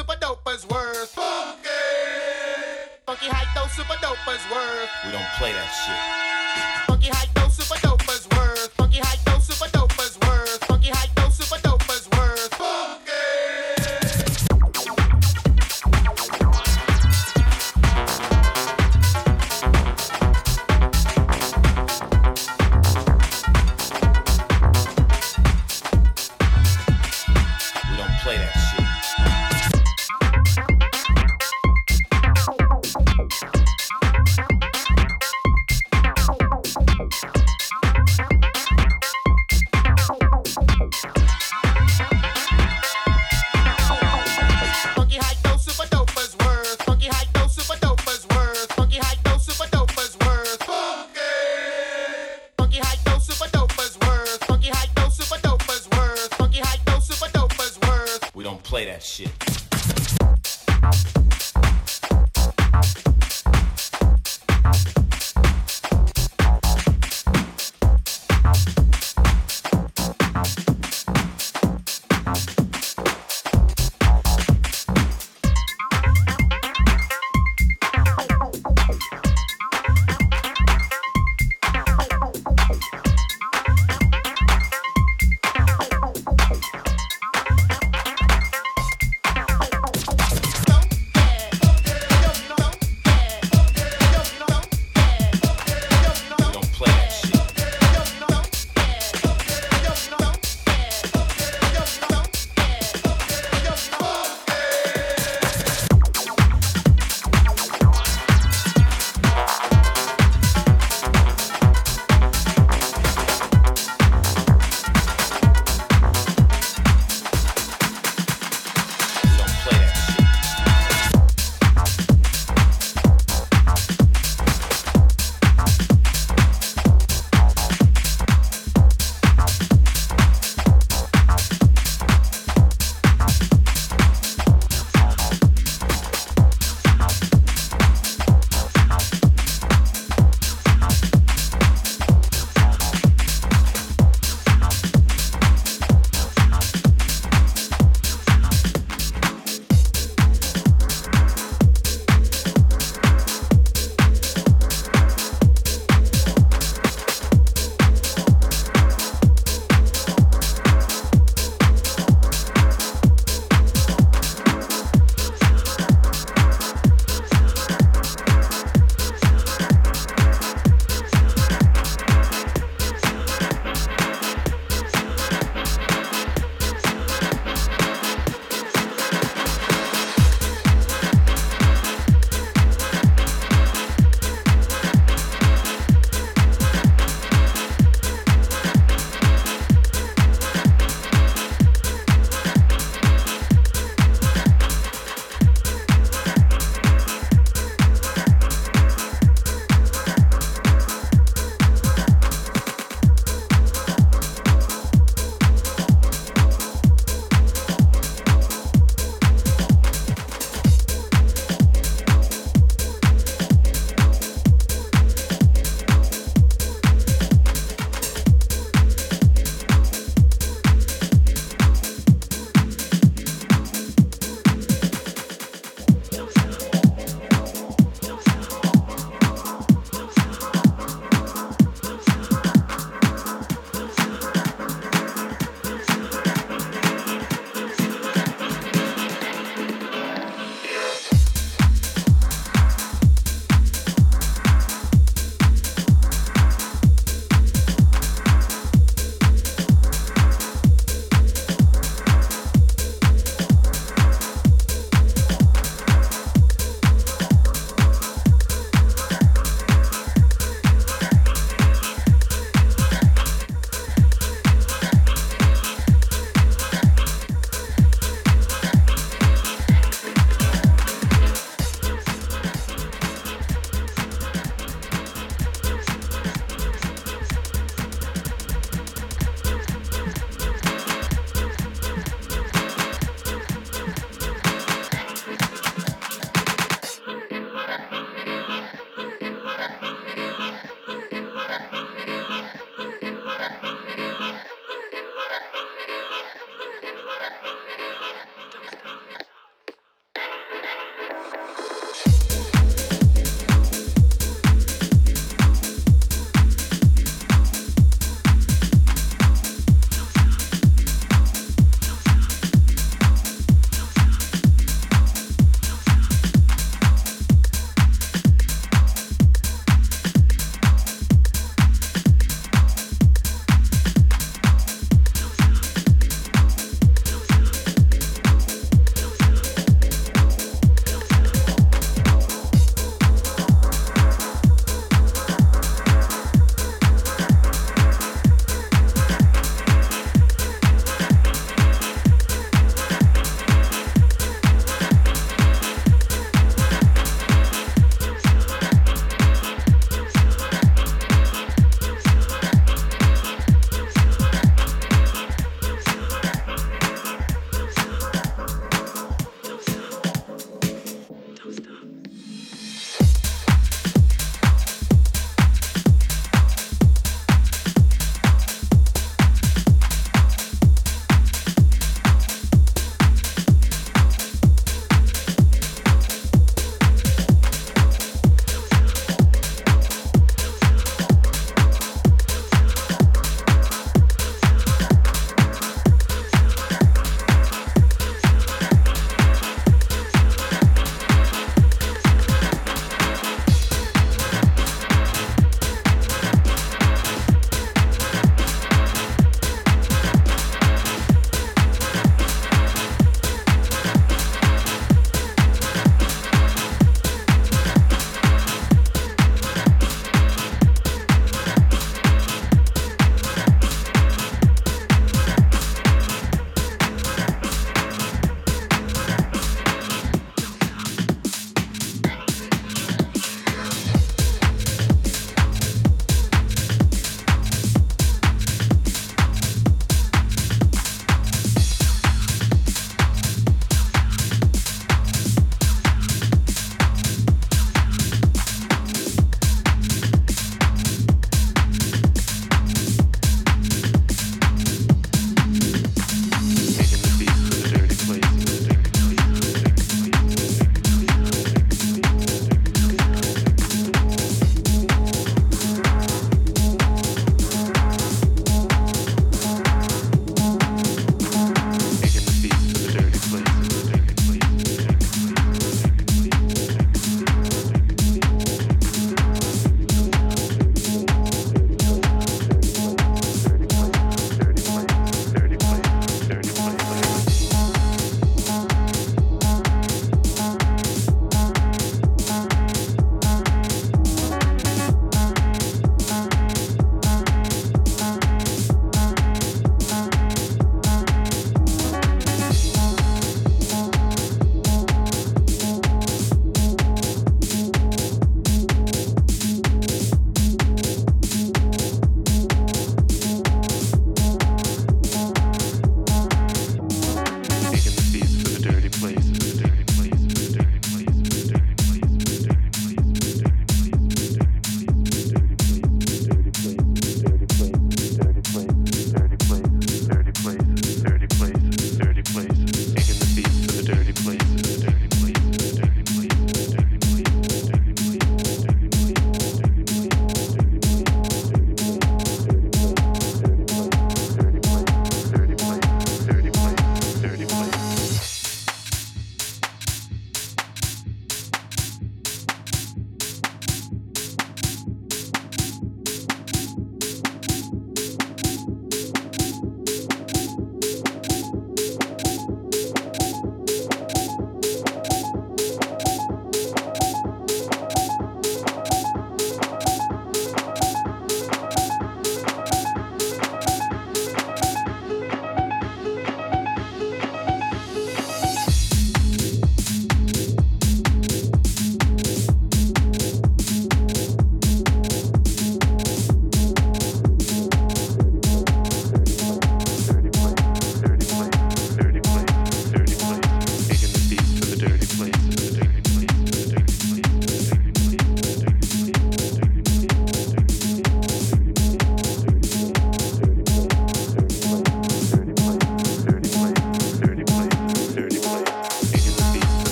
super dopers worth. Funky. Funky high dope super dopers worth. We don't play that shit. Funky high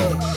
Hey.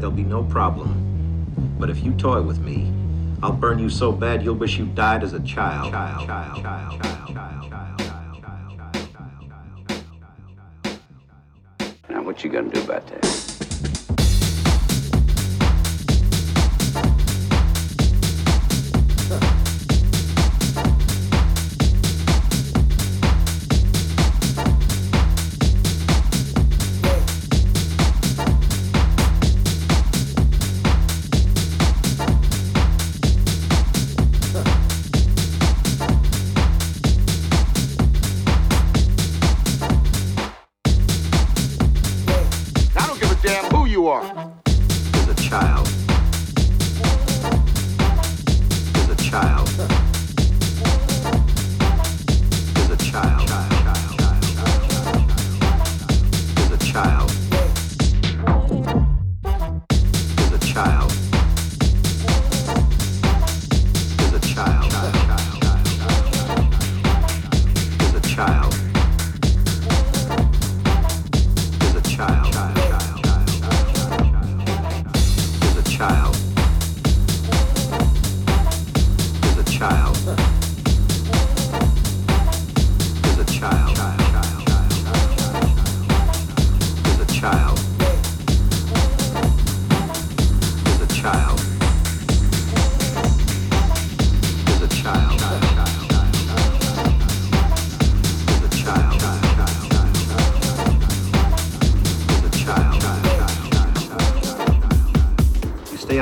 there'll be no problem. But if you toy with me, I'll burn you so bad you'll wish you died as a child. Child, child, child, child, child, child. Now, what you gonna do about that?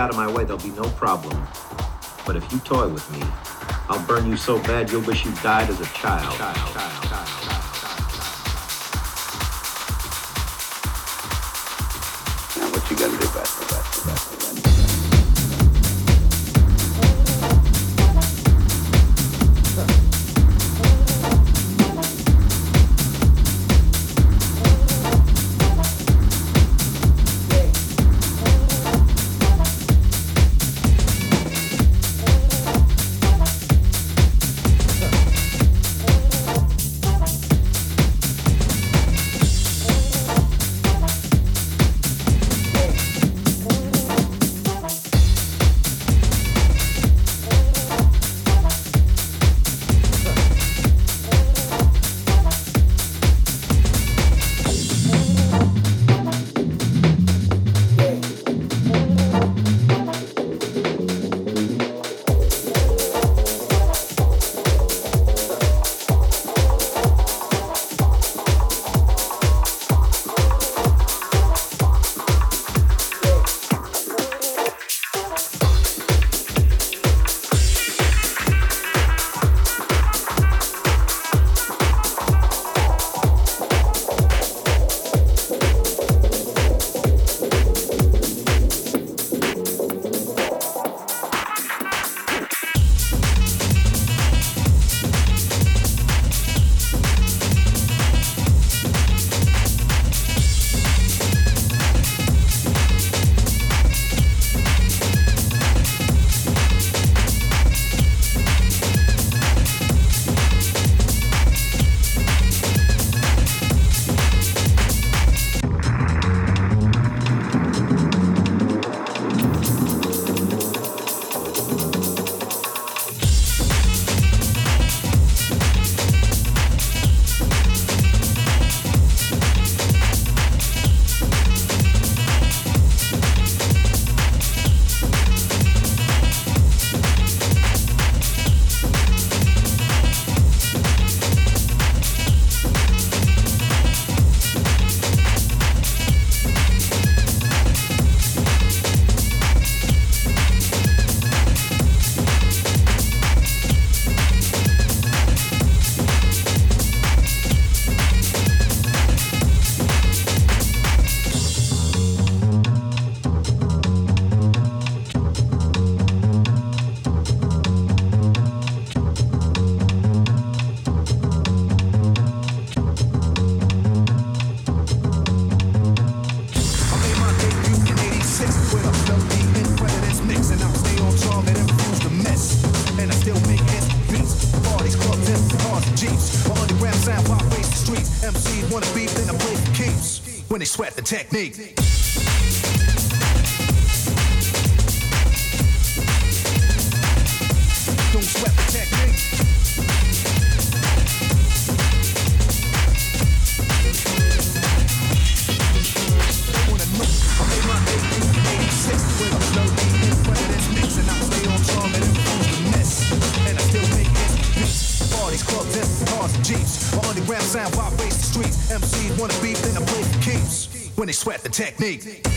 Out of my way, there'll be no problem. But if you toy with me, I'll burn you so bad you'll wish you died as a child. Now, technique. Technique.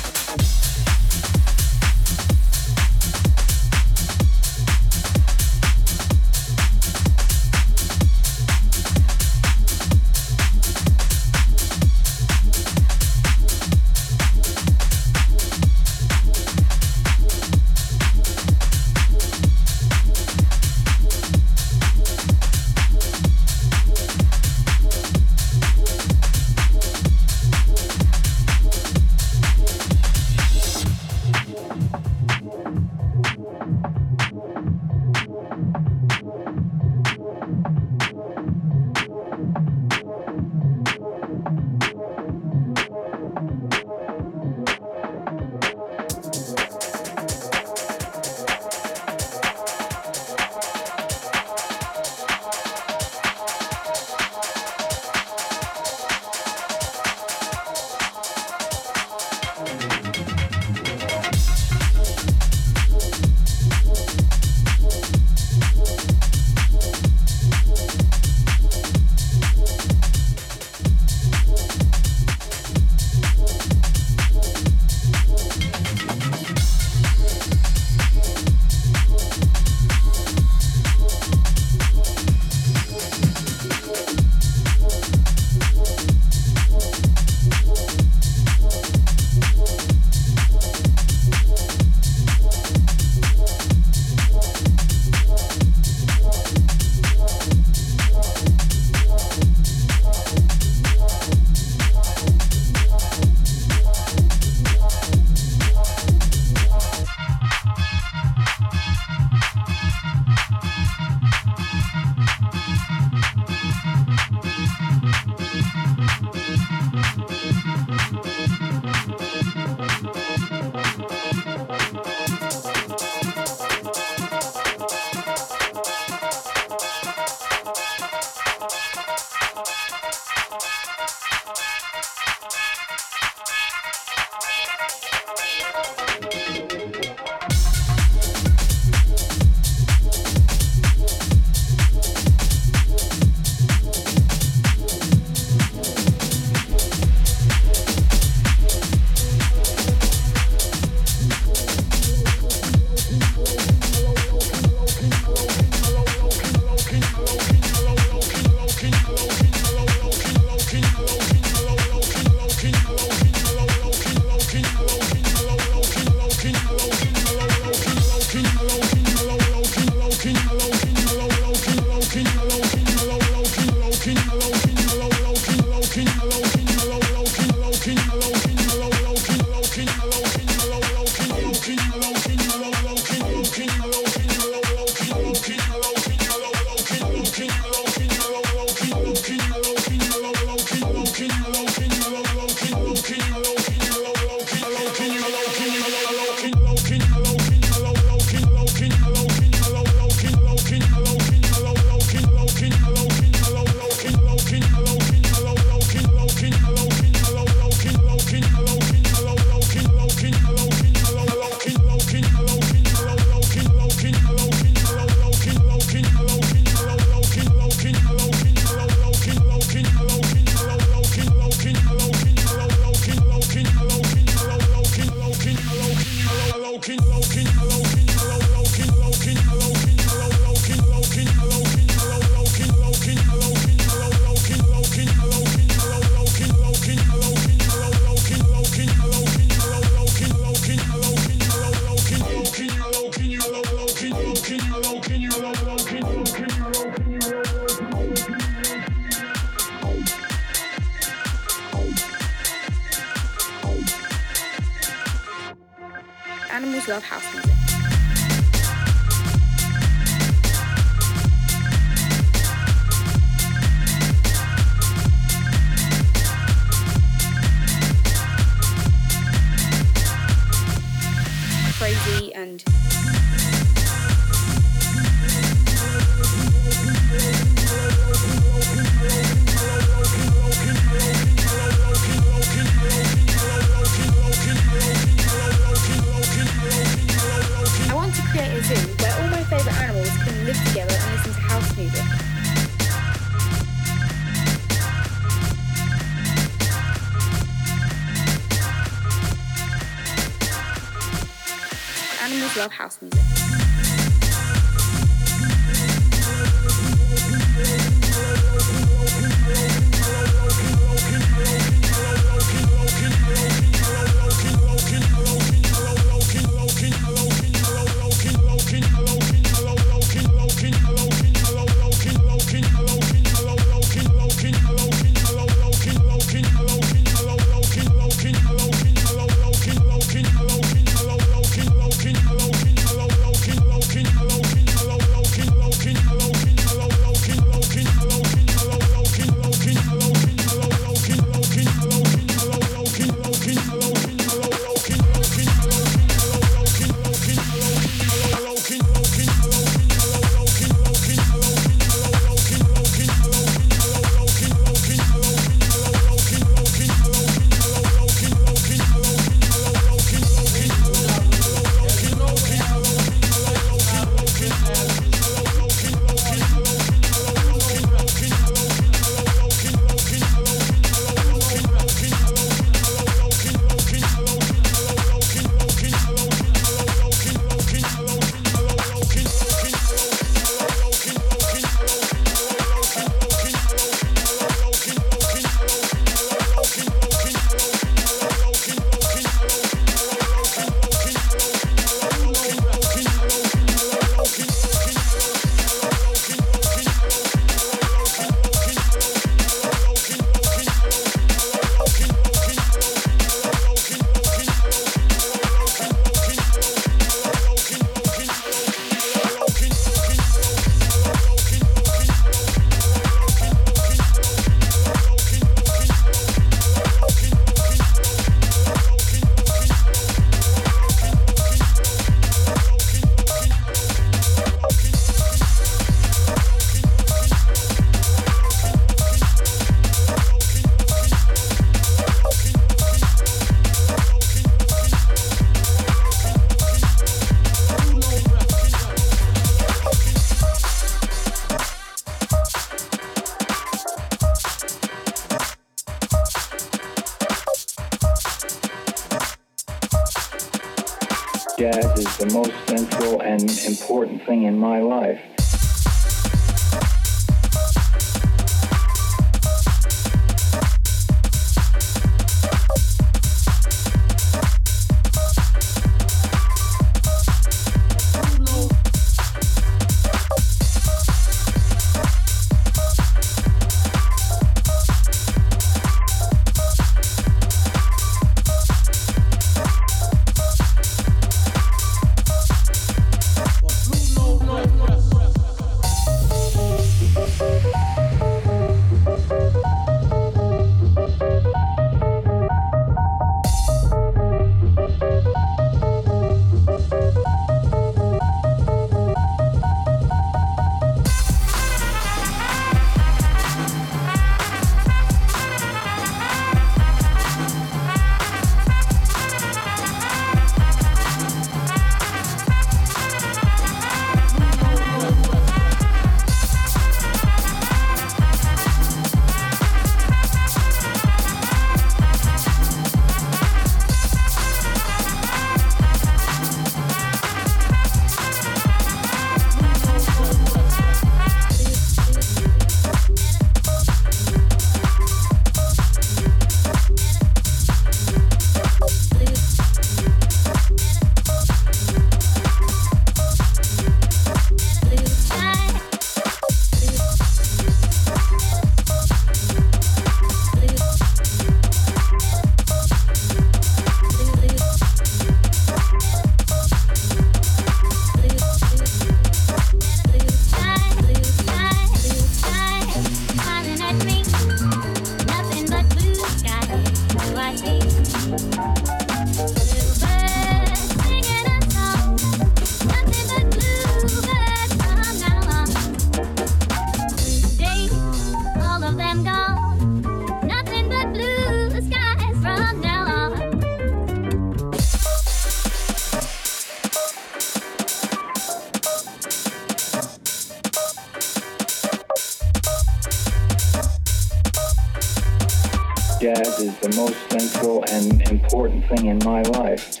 jazz is the most central and important thing in my life.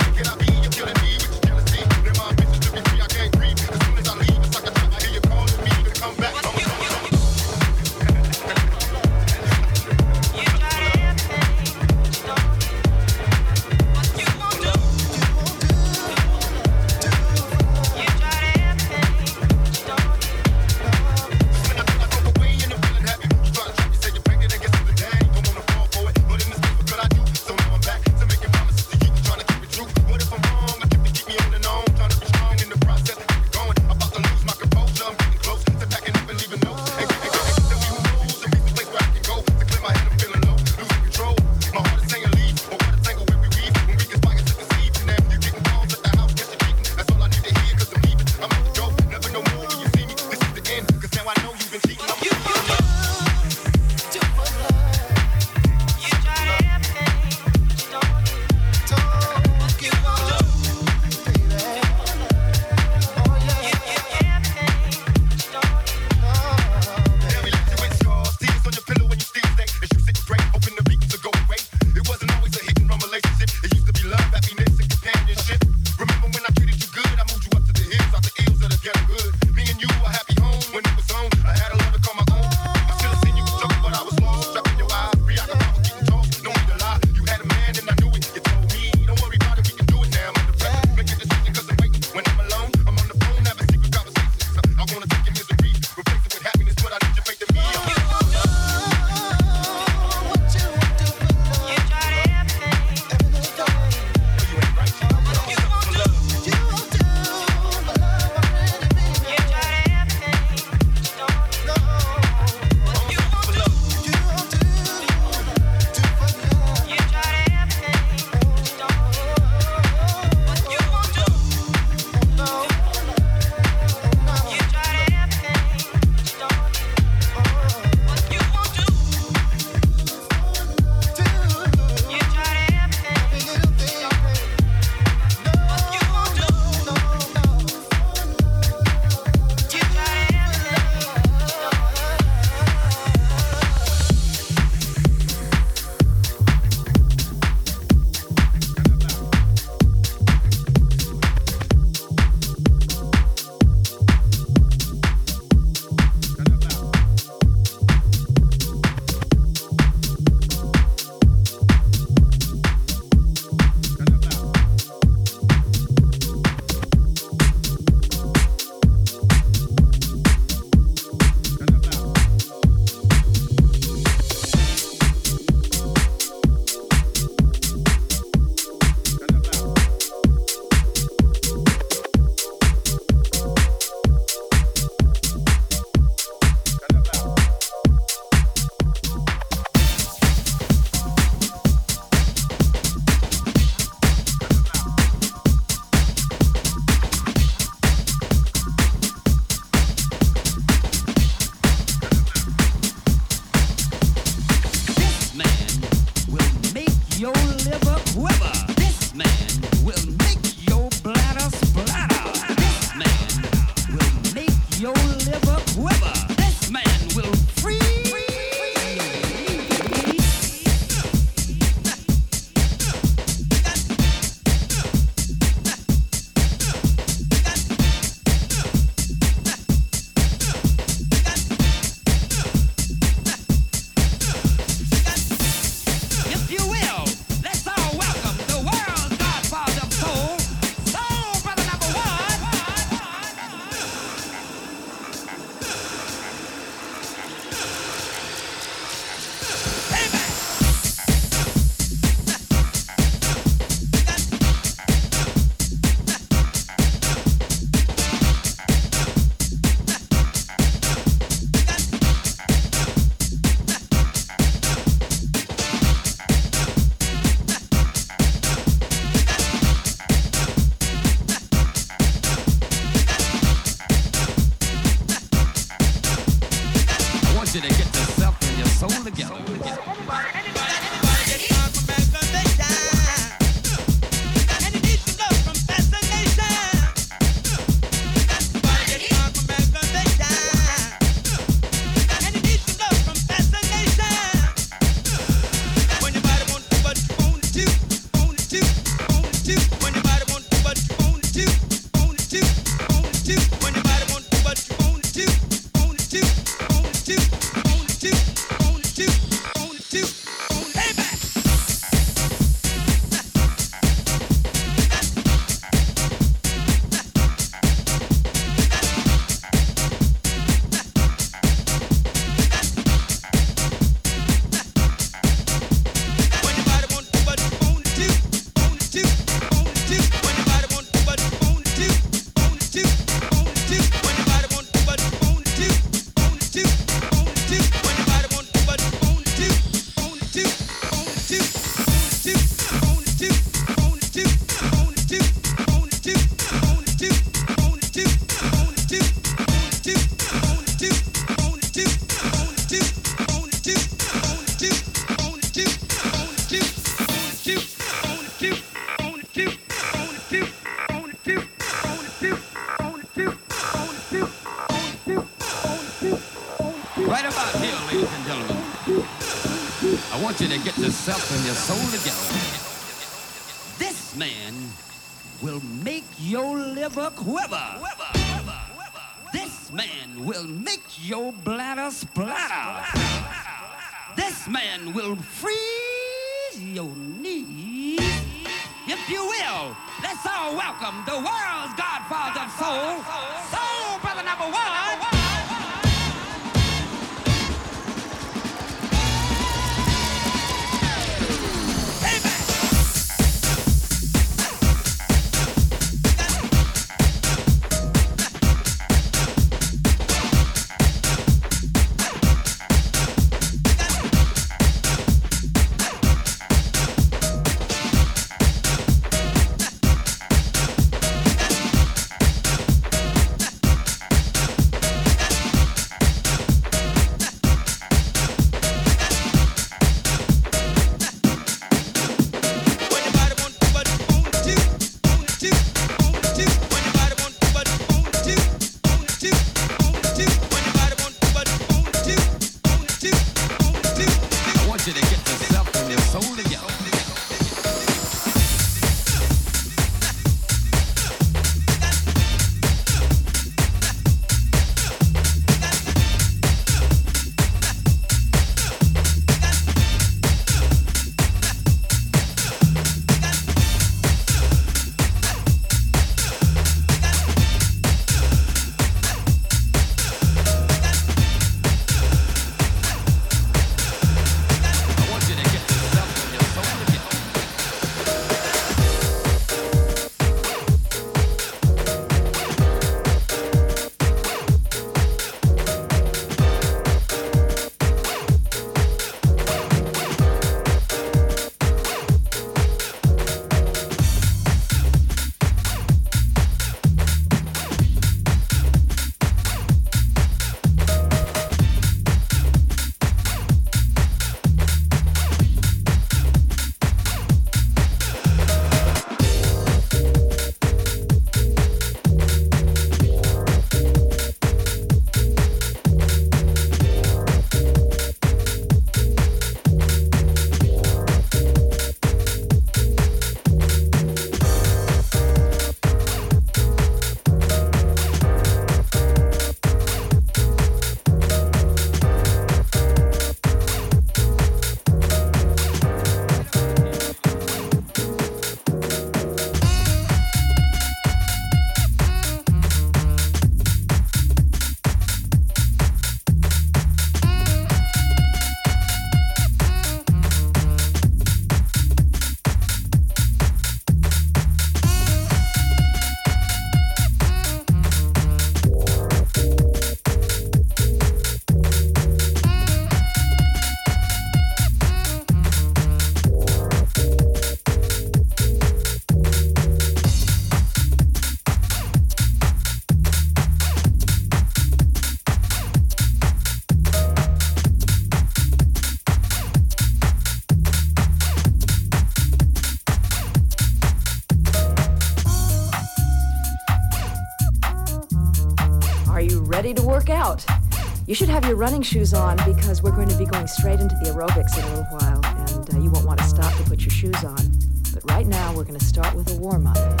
Your running shoes on because we're going to be going straight into the aerobics in a little while, and uh, you won't want to stop to put your shoes on. But right now, we're going to start with a warm up.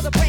The break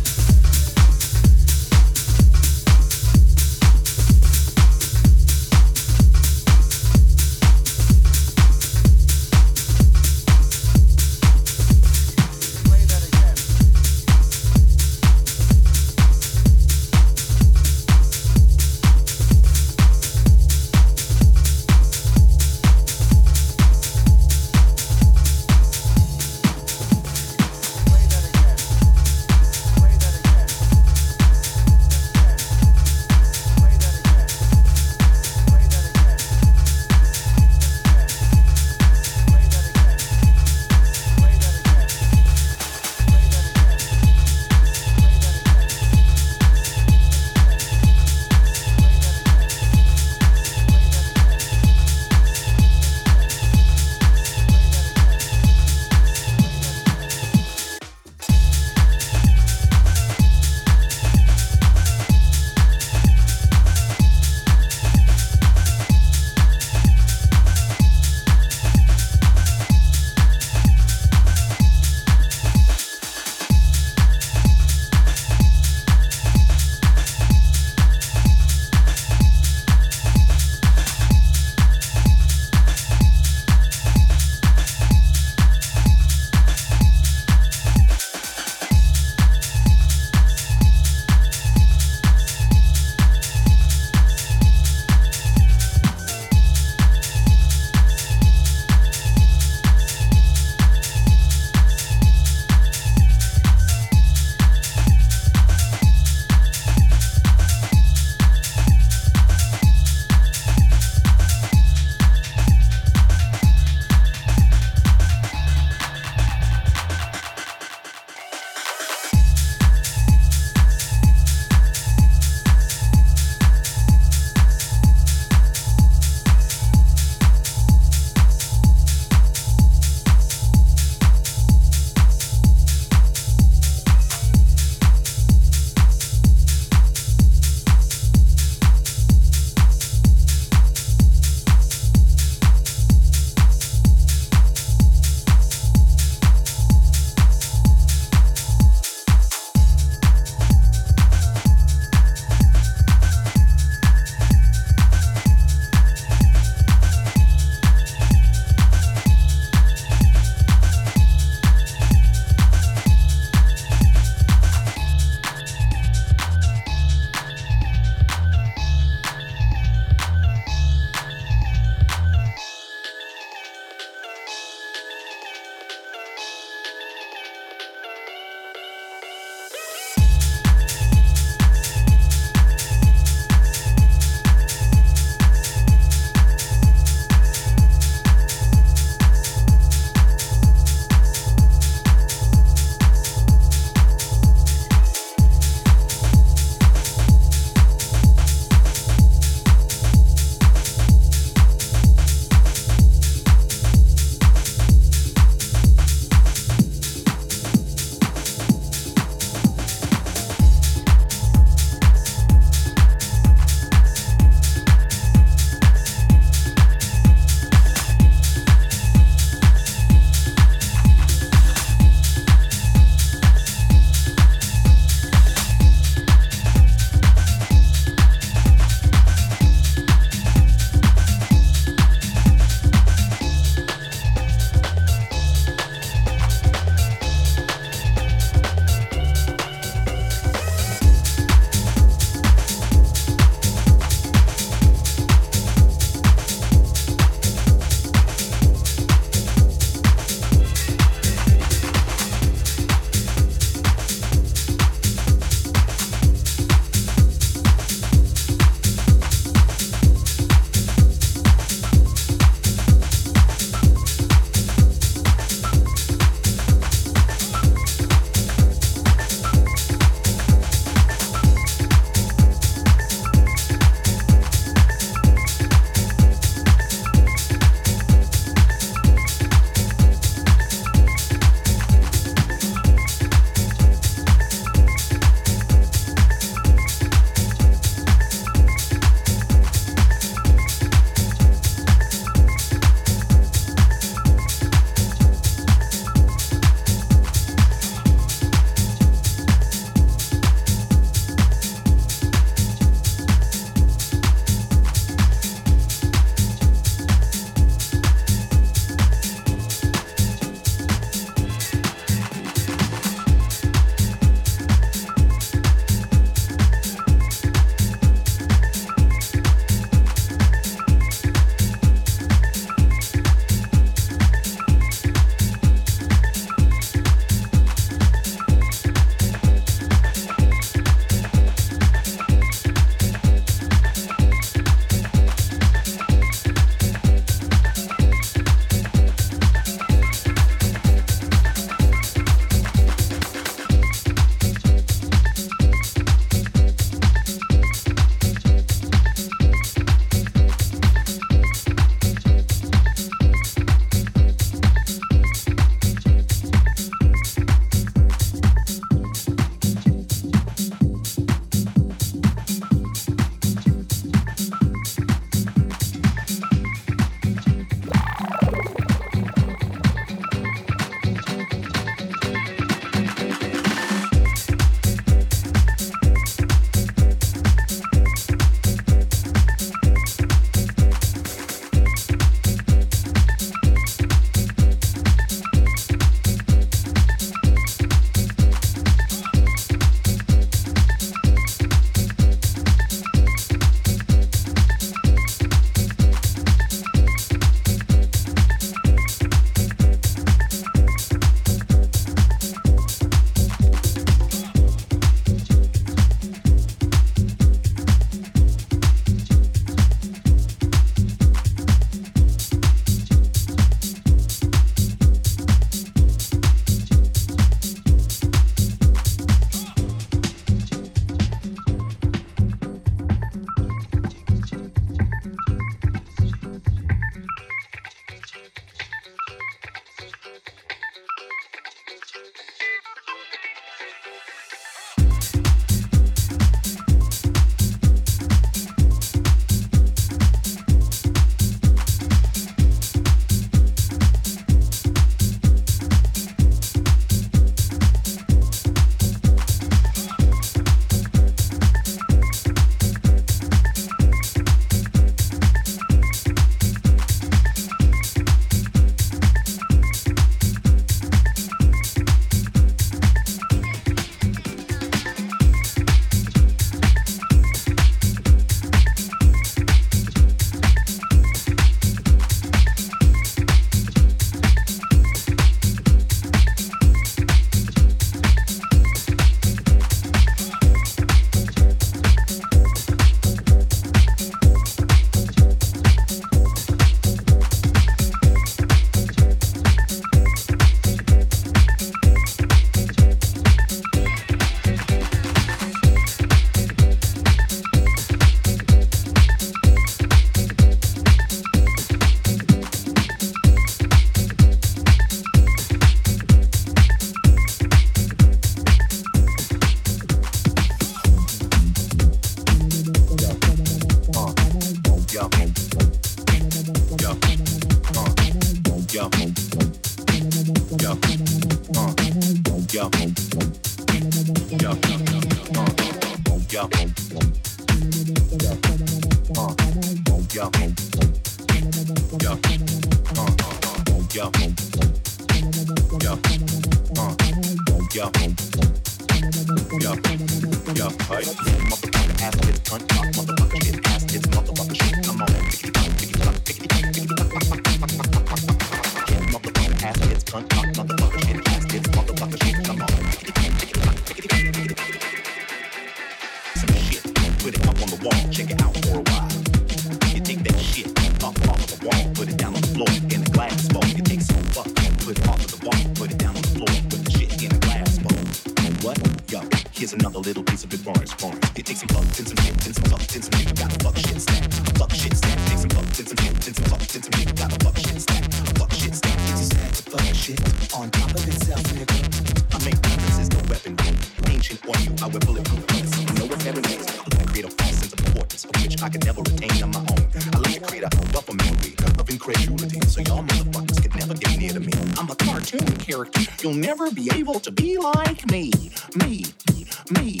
be able to be like me. Me, me, me.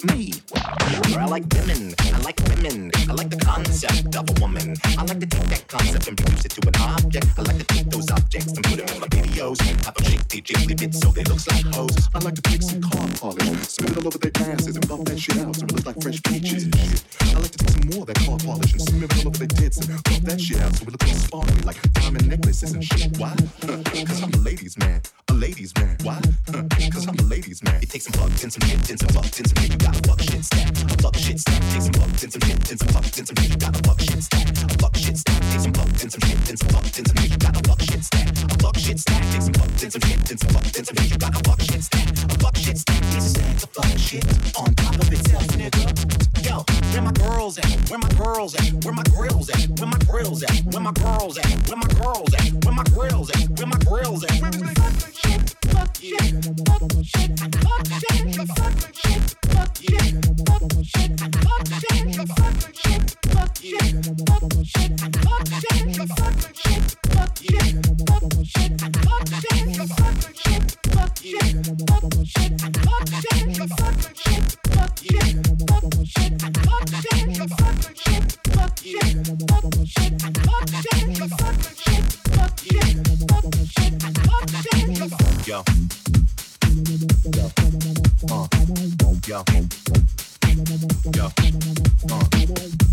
I like women. I like women. I like the concept of a woman. I like to take that concept and reduce it to an object. I like to take those objects and put them in my videos. Have them shake jiggly bits so they look like hoes. I like to take some car polish, smear it all over their asses and buff that shit out so it looks like fresh peaches. I like to take some more of that car polish and smear it all over their tits and buff that shit out so it looks sparkly like diamond necklaces and shit. Why? Cause I'm a ladies man. A ladies man. Why? Cause I'm a ladies man. It takes some fucks and some shit and some fucks and some shit. You got a fuck shit stack. A fuck shit stack. Take some fucks and some shit and some fucks and some shit. Got a fuck shit stack. A fuck shit stack. Take some fucks and some shit and some fuck. Take some shit and some fucks and some shit. Got a fuck shit stack. A fuck shit stack. It's a stack fuck shit on top of itself. Yo, where my girls at? Where my girls at? Where my grills at? Where my grills at? Where my girls at? Where my girls at? Where my grills at? Where my grills at? Where my shit, fuck shit, fuck shit, fuck shit, Yo. Uh. Yo. Uh.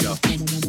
Yeah.